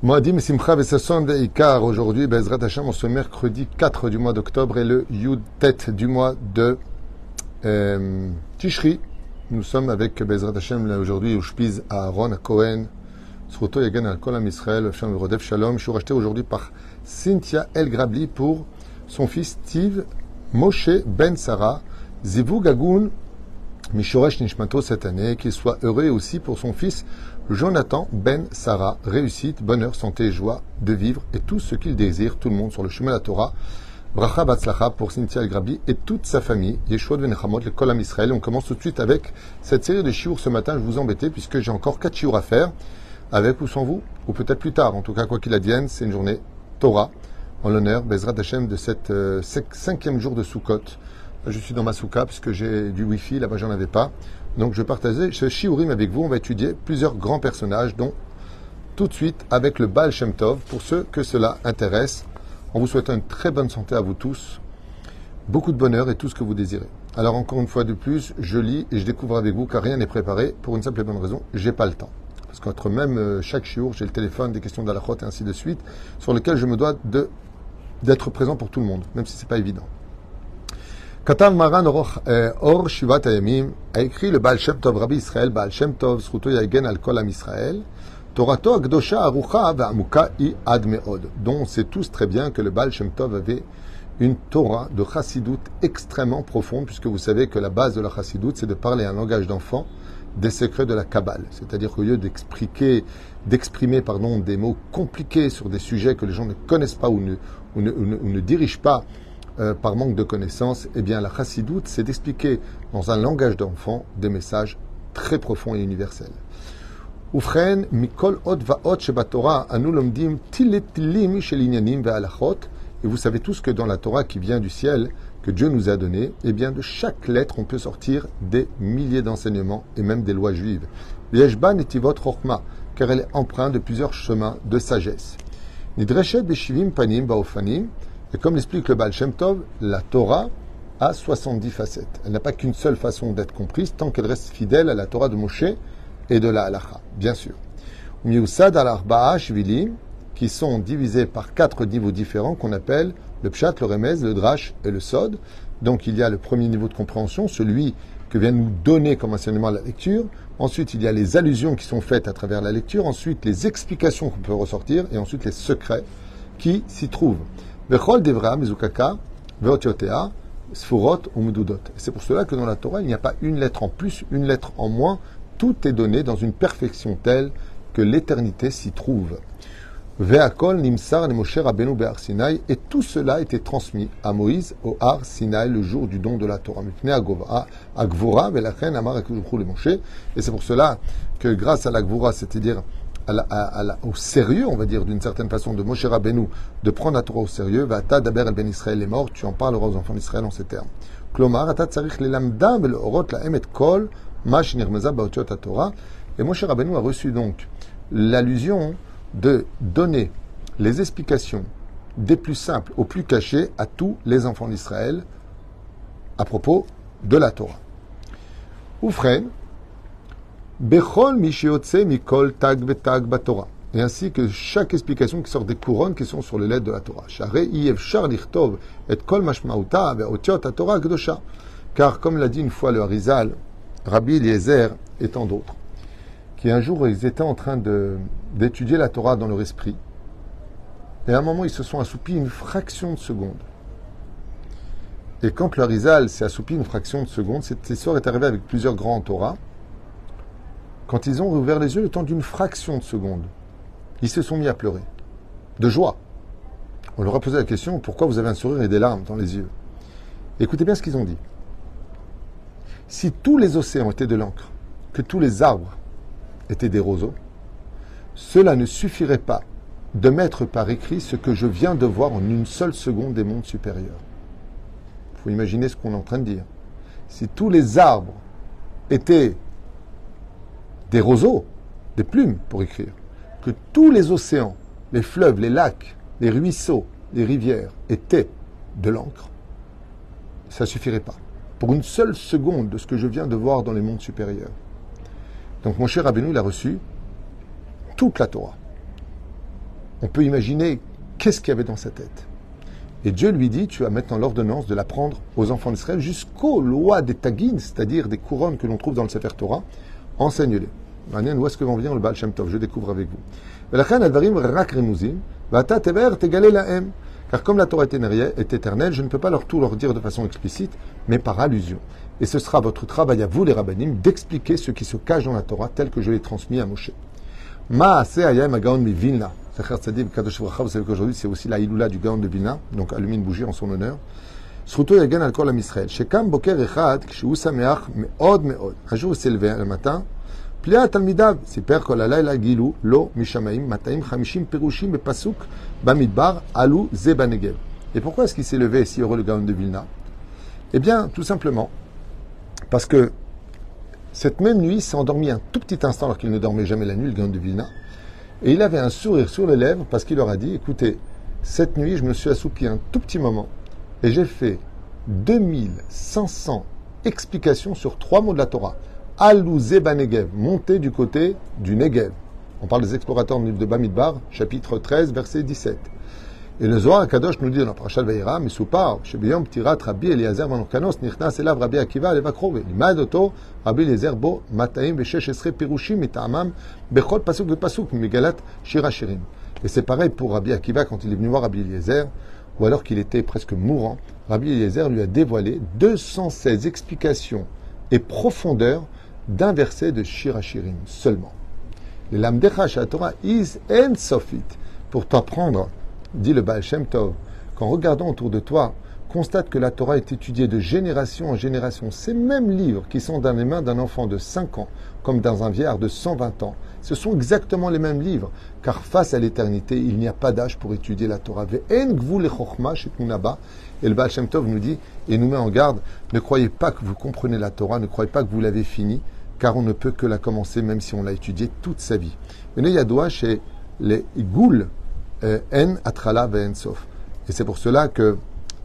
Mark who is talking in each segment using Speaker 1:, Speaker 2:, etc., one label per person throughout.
Speaker 1: Moadim Simcha Vesasson Veikar. Aujourd'hui, Bezrat Hashem, on mercredi 4 du mois d'octobre et le Yud Tet du mois de euh, Tishri. Nous sommes avec Bezrat Hashem aujourd'hui au Shpiz à Aaron, Cohen. Sruto Yagan al Kolam Israël, Shem Rodef Shalom. Je suis racheté aujourd'hui par Cynthia El Grabli pour son fils Steve Moshe Ben Sarah. Zivu Gagoun Mishoresh Nishmato cette année, qu'il soit heureux aussi pour son fils Jonathan Ben Sarah. Réussite, bonheur, santé, joie de vivre et tout ce qu'il désire, tout le monde sur le chemin de la Torah. Bracha Batzlacha pour Cynthia Grabi et toute sa famille. Yeshua Ben Hamot, le Kolam Israël. On commence tout de suite avec cette série de chiours ce matin. Je vous embêtais puisque j'ai encore quatre chiours à faire, avec ou sans vous, ou peut-être plus tard. En tout cas, quoi qu'il advienne, c'est une journée Torah en l'honneur, Bezrat Hashem, de cette euh, cinquième jour de Sukkot. Je suis dans ma souka puisque j'ai du Wi-Fi, là-bas j'en avais pas. Donc je partageais ce shiurim avec vous. On va étudier plusieurs grands personnages, dont tout de suite avec le Baal Shem Tov, pour ceux que cela intéresse. En vous souhaitant une très bonne santé à vous tous, beaucoup de bonheur et tout ce que vous désirez. Alors encore une fois de plus, je lis et je découvre avec vous car rien n'est préparé pour une simple et bonne raison, j'ai pas le temps. Parce qu'entre même euh, chaque shiur, j'ai le téléphone, des questions d'Alachot et ainsi de suite, sur lesquelles je me dois d'être présent pour tout le monde, même si c'est pas évident. Katav Maran Or Shivat Ayamim a écrit le Baal Shem Tov, Rabbi Israël, Baal Shem Tov, Zruto Yagen al Kol Am Israël, Torato Akdosha Arucha Ve'amuka I Ad Meod, dont on sait tous très bien que le Baal Shem Tov avait une Torah de Chassidut extrêmement profonde, puisque vous savez que la base de la Chassidut, c'est de parler un langage d'enfant des secrets de la Kabbale. C'est-à-dire qu'au lieu d'expliquer, d'exprimer pardon, des mots compliqués sur des sujets que les gens ne connaissent pas ou ne, ou ne, ou ne dirigent pas euh, par manque de connaissances, eh bien la chassidoute, c'est d'expliquer dans un langage d'enfant des messages très profonds et universels. Et vous savez tous que dans la Torah qui vient du ciel, que Dieu nous a donné, eh bien de chaque lettre on peut sortir des milliers d'enseignements et même des lois juives. Yeshban etivot chokma, car elle est empreinte de plusieurs chemins de sagesse. Et comme l'explique le Baal Shem Tov, la Torah a 70 facettes. Elle n'a pas qu'une seule façon d'être comprise tant qu'elle reste fidèle à la Torah de Moshe et de la Halacha, bien sûr. Miusad al Shvilim, qui sont divisés par quatre niveaux différents qu'on appelle le Pshat, le Remez, le Drash et le Sod. Donc il y a le premier niveau de compréhension, celui que vient nous donner comme enseignement la lecture. Ensuite, il y a les allusions qui sont faites à travers la lecture. Ensuite, les explications qu'on peut ressortir. Et ensuite, les secrets qui s'y trouvent. Veotiotea mududot. C'est pour cela que dans la Torah, il n'y a pas une lettre en plus, une lettre en moins. Tout est donné dans une perfection telle que l'éternité s'y trouve. Nimsar Sinai. Et tout cela été transmis à Moïse au Har Sinai le jour du don de la Torah. Et c'est pour cela que grâce à la Gvora, c'est-à-dire au sérieux, on va dire d'une certaine façon, de Moshe Rabbeinu, de prendre la Torah au sérieux, va daber el ben Israël est mort, tu en parleras aux enfants d'Israël en ces termes. Klomar, ata tsarich orot la emet kol, mash nirmeza baotiot Torah. Et Moshe Rabbeinu a reçu donc l'allusion de donner les explications des plus simples aux plus cachés à tous les enfants d'Israël à propos de la Torah. Oufren, Bechol mikol tag betag. Et ainsi que chaque explication qui sort des couronnes qui sont sur les lettres de la Torah. Car comme l'a dit une fois le Harizal, Rabbi Eliezer et tant d'autres, qui un jour ils étaient en train d'étudier la Torah dans leur esprit, et à un moment ils se sont assoupis une fraction de seconde. Et quand le Harizal s'est assoupi une fraction de seconde, cette histoire est arrivée avec plusieurs grands Torah, quand ils ont ouvert les yeux le temps d'une fraction de seconde, ils se sont mis à pleurer. De joie. On leur a posé la question pourquoi vous avez un sourire et des larmes dans les yeux? Écoutez bien ce qu'ils ont dit. Si tous les océans étaient de l'encre, que tous les arbres étaient des roseaux, cela ne suffirait pas de mettre par écrit ce que je viens de voir en une seule seconde des mondes supérieurs. Il faut imaginer ce qu'on est en train de dire. Si tous les arbres étaient des roseaux, des plumes pour écrire, que tous les océans, les fleuves, les lacs, les ruisseaux, les rivières étaient de l'encre, ça ne suffirait pas. Pour une seule seconde de ce que je viens de voir dans les mondes supérieurs. Donc mon cher Rabbeinu, il a reçu toute la Torah. on peut imaginer qu'est-ce qu'il y avait dans sa tête. Et Dieu lui dit, tu as maintenant l'ordonnance de l'apprendre aux enfants d'Israël jusqu'aux lois des tagines, c'est-à-dire des couronnes que l'on trouve dans le Sefer Torah. Enseigne-les. Où est-ce que en venir le Baal Shem Tov? Je découvre avec vous. Car comme la Torah est éternelle, je ne peux pas leur tout leur dire de façon explicite, mais par allusion. Et ce sera votre travail à vous, les rabbinim, d'expliquer ce qui se cache dans la Torah tel que je l'ai transmis à Moshe. Vous savez qu'aujourd'hui, c'est aussi la Iloula du Gaon de Vilna, donc allumer une bougie en son honneur. Sruto yagan al kol Israël. Shekam boker echad, kshu sameach meod meod. Un jour, il s'est levé le matin, פליאה תלמידיו, סיפר כל הלילה גילו לו משמיים 250 פירושים בפסוק במדבר, עלו זה בנגב. Et pourquoi est-ce qu'il s'est levé si heureux le Gaon de Vilna Eh bien, tout simplement, parce que cette même nuit, il s'est endormi un tout petit instant alors qu'il ne dormait jamais la nuit, le Gaon de Vilna, et il avait un sourire sur les lèvres parce qu'il leur a dit, écoutez, cette nuit, je me suis assoupi un tout petit moment et j'ai fait 2500 explications sur trois mots de la Torah. Alou Zeba Negev, monté du côté du Negev. On parle des explorateurs de Bamidbar, chapitre 13, verset 17. Et le Zohar Kadosh nous dit dans Parashat Vayera, Misupar, Shebiyom Tirat Rabbi Eliezer Manokanos, Nichnas Elav Rabbi Akiva Levakrove, Limad Oto, Rabbi Eliezer Bo, Mataim Veshesh Pirushim Mitamam, Bechol Pasuk Pasuk, Migalat Shira Shirim. Et c'est pareil pour Rabbi Akiva quand il est venu voir Rabbi Eliezer, ou alors qu'il était presque mourant. Rabbi Eliezer lui a dévoilé 216 explications et profondeurs d'un verset de Shirachirim seulement. Le Torah is en sofit. Pour t'apprendre, dit le Baal Shem Tov, qu'en regardant autour de toi, constate que la Torah est étudiée de génération en génération. Ces mêmes livres qui sont dans les mains d'un enfant de 5 ans, comme dans un vieillard de 120 ans, ce sont exactement les mêmes livres, car face à l'éternité, il n'y a pas d'âge pour étudier la Torah. Et le Baal Shem Tov nous dit, et nous met en garde, ne croyez pas que vous comprenez la Torah, ne croyez pas que vous l'avez finie, car on ne peut que la commencer même si on l'a étudiée toute sa vie. Chez les euh, En Atrala Sof. Et c'est pour cela que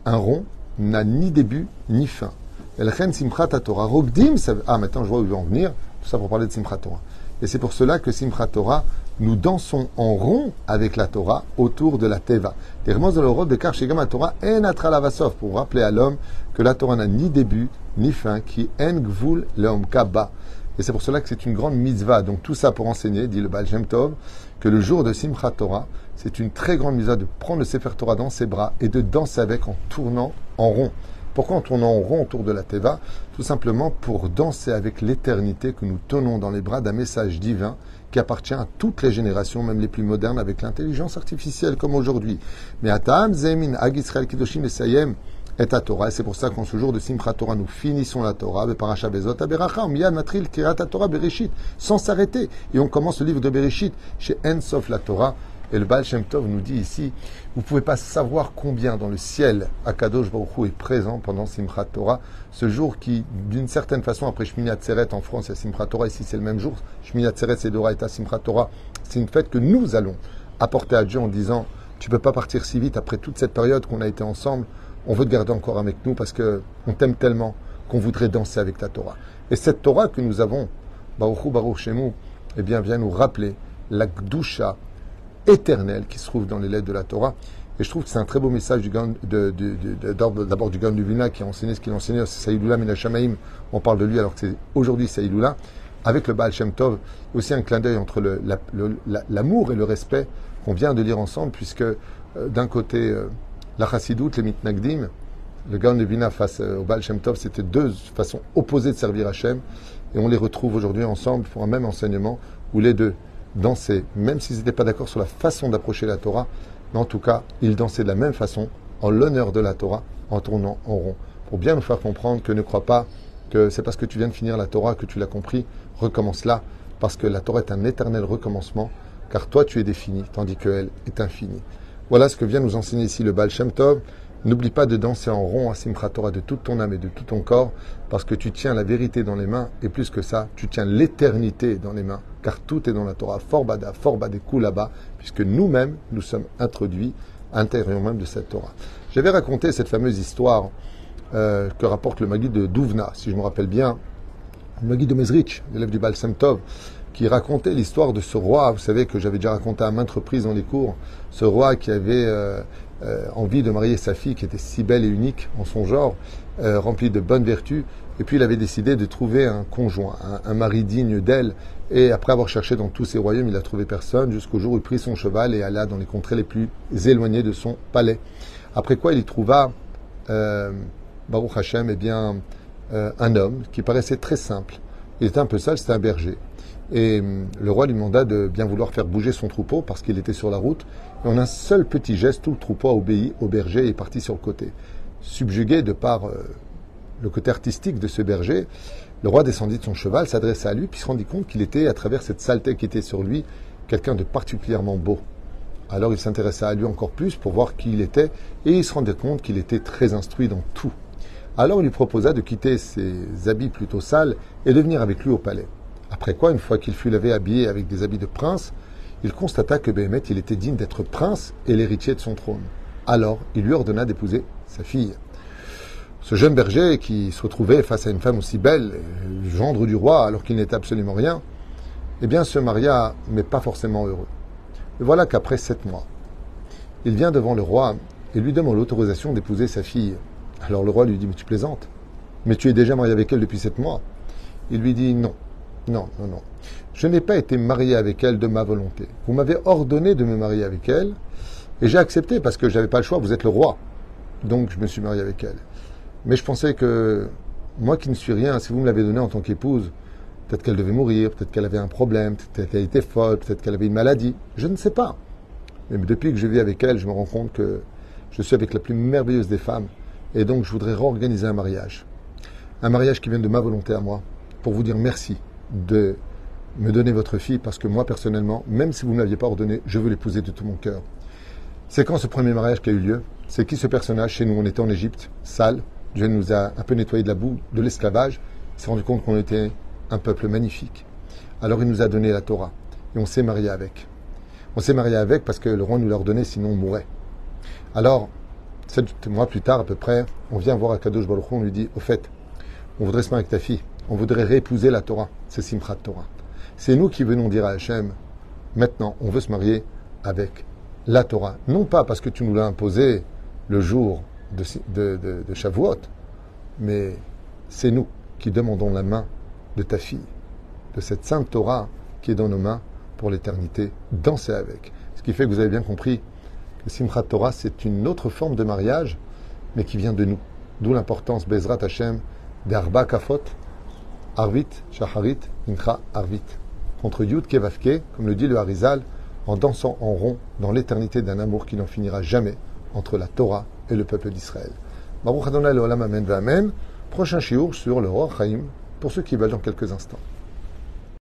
Speaker 1: un rond n'a ni début ni fin. Simchat Torah. Rogdim, ah maintenant je vois où ils vont en venir, tout ça pour parler de Simchat Torah. Et c'est pour cela que Simchat Torah, nous dansons en rond avec la Torah autour de la Teva. de Torah en pour rappeler à l'homme que la Torah n'a ni début ni fin, qui en gvul kaba. Et c'est pour cela que c'est une grande mitzvah. Donc tout ça pour enseigner, dit le Baal Tov, que le jour de Simchat Torah, c'est une très grande mitzvah de prendre le Sefer Torah dans ses bras et de danser avec en tournant en rond. Pourquoi en tournant en rond autour de la Teva Tout simplement pour danser avec l'éternité que nous tenons dans les bras d'un message divin qui appartient à toutes les générations, même les plus modernes, avec l'intelligence artificielle comme aujourd'hui. Mais Atam, Zemin, Ag Israël, Kidoshim et Sayem, est à Torah. Et c'est pour ça qu'en ce jour de Simchat Torah, nous finissons la Torah, Matril, Kirat Torah, Bereshit, sans s'arrêter. Et on commence le livre de Bereshit chez Ensof la Torah. Et le Baal Shem Tov nous dit ici, vous ne pouvez pas savoir combien dans le ciel Akadosh Baruch est présent pendant Simchat Torah, ce jour qui, d'une certaine façon, après Shmini Atzeret en France, a Simchat Torah, ici c'est le même jour, Shmini Atzeret c'est Dora et Simchat Torah, c'est une fête que nous allons apporter à Dieu en disant, tu ne peux pas partir si vite après toute cette période qu'on a été ensemble, on veut te garder encore avec nous parce que on t'aime tellement qu'on voudrait danser avec ta Torah. Et cette Torah que nous avons, Baruch Baruch Shemu, eh bien, vient nous rappeler la Gdusha éternelle qui se trouve dans les lettres de la Torah. Et je trouve que c'est un très beau message du d'abord du Gan du Vilna qui a enseigné ce qu'il c'est Saïdoula Minashamaim. On parle de lui alors que c'est aujourd'hui Saïdoula. Avec le Baal Shem Tov, aussi un clin d'œil entre l'amour et le respect qu'on vient de lire ensemble, puisque euh, d'un côté, euh, la chassidoute, les mitnagdim, le Gaon de Bina face euh, au Baal Shem Tov, c'était deux façons opposées de servir Hachem. Et on les retrouve aujourd'hui ensemble pour un même enseignement où les deux dansaient, même s'ils n'étaient pas d'accord sur la façon d'approcher la Torah, mais en tout cas, ils dansaient de la même façon, en l'honneur de la Torah, en tournant en rond. Pour bien nous faire comprendre que ne crois pas que c'est parce que tu viens de finir la Torah que tu l'as compris, recommence là, parce que la Torah est un éternel recommencement, car toi tu es défini, tandis qu'elle est infinie. Voilà ce que vient nous enseigner ici le Baal Shem Tov. N'oublie pas de danser en rond à Simchat Torah de toute ton âme et de tout ton corps, parce que tu tiens la vérité dans les mains, et plus que ça, tu tiens l'éternité dans les mains, car tout est dans la Torah, Forbada, Forbada, là-bas, puisque nous-mêmes, nous sommes introduits à l'intérieur même de cette Torah. J'avais raconté cette fameuse histoire euh, que rapporte le Magui de Douvna, si je me rappelle bien, le Magui de Mezrich, l'élève du Baal qui racontait l'histoire de ce roi, vous savez que j'avais déjà raconté à maintes reprises dans les cours, ce roi qui avait euh, euh, envie de marier sa fille qui était si belle et unique en son genre, euh, remplie de bonnes vertus, et puis il avait décidé de trouver un conjoint, un, mari digne d'elle, et après avoir cherché dans tous ses royaumes, il n'a trouvé personne, jusqu'au jour où il prit son cheval et alla dans les contrées les plus éloignées de son palais. Après quoi il y trouva, Baruch Hashem, eh bien, un homme qui paraissait très simple. Il était un peu sale, c'était un berger. Et hum, le roi lui demanda de bien vouloir faire bouger son troupeau parce qu'il était sur la route. Et en un seul petit geste, tout le troupeau a obéi au berger et est parti sur le côté. Subjugué de par euh, le côté artistique de ce berger, le roi descendit de son cheval, s'adressa à lui, puis se rendit compte qu'il était, à travers cette saleté qui était sur lui, quelqu'un de particulièrement beau. Alors il s'intéressa à lui encore plus pour voir qui il était, et il se rendait compte qu'il était très instruit dans tout. Alors il lui proposa de quitter ses habits plutôt sales et de venir avec lui au palais. Après quoi, une fois qu'il fut lavé habillé avec des habits de prince, il constata que Béhémet, il était digne d'être prince et l'héritier de son trône. Alors, il lui ordonna d'épouser sa fille. Ce jeune berger qui se retrouvait face à une femme aussi belle, gendre du roi, alors qu'il n'était absolument rien, eh bien, se maria, mais pas forcément heureux. Et voilà qu'après sept mois, il vient devant le roi et lui demande l'autorisation d'épouser sa fille. Alors le roi lui dit, mais tu plaisantes Mais tu es déjà marié avec elle depuis sept mois. Il lui dit, non, non, non, non. Je n'ai pas été marié avec elle de ma volonté. Vous m'avez ordonné de me marier avec elle et j'ai accepté parce que je n'avais pas le choix. Vous êtes le roi. Donc je me suis marié avec elle. Mais je pensais que moi qui ne suis rien, si vous me l'avez donné en tant qu'épouse, peut-être qu'elle devait mourir, peut-être qu'elle avait un problème, peut-être qu'elle était folle, peut-être qu'elle avait une maladie. Je ne sais pas. Mais depuis que je vis avec elle, je me rends compte que je suis avec la plus merveilleuse des femmes. Et donc je voudrais réorganiser un mariage. Un mariage qui vient de ma volonté à moi, pour vous dire merci de me donner votre fille parce que moi, personnellement, même si vous ne m'aviez pas ordonné, je veux l'épouser de tout mon cœur. C'est quand ce premier mariage qui a eu lieu? C'est qui ce personnage Chez nous, on était en Égypte, sale. Dieu nous a un peu nettoyé de la boue, de l'esclavage. Il s'est rendu compte qu'on était un peuple magnifique. Alors il nous a donné la Torah. Et on s'est marié avec. On s'est marié avec parce que le roi nous l'a ordonné, sinon on mourrait. Alors, sept mois plus tard à peu près, on vient voir Akadosh Baruch on lui dit, au fait, on voudrait se marier avec ta fille on voudrait réépouser la Torah. C'est Simchat Torah. C'est nous qui venons dire à Hachem, maintenant, on veut se marier avec la Torah. Non pas parce que tu nous l'as imposé le jour de, de, de, Shavuot, mais c'est nous qui demandons la main de ta fille, de cette sainte Torah qui est dans nos mains pour l'éternité, danser avec. Ce qui fait que vous avez bien compris que Simchat Torah, c'est une autre forme de mariage, mais qui vient de nous. D'où l'importance, Bezrat Hashem, d'Arba Kafot, Arvit, Shaharit, Incha, Arvit. Contre Yud Kevavke, comme le dit le Harizal, en dansant en rond dans l'éternité d'un amour qui n'en finira jamais entre la Torah et le peuple d'Israël. Baruch Adonai. Prochain shiur sur le Roi pour ceux qui veulent dans quelques instants.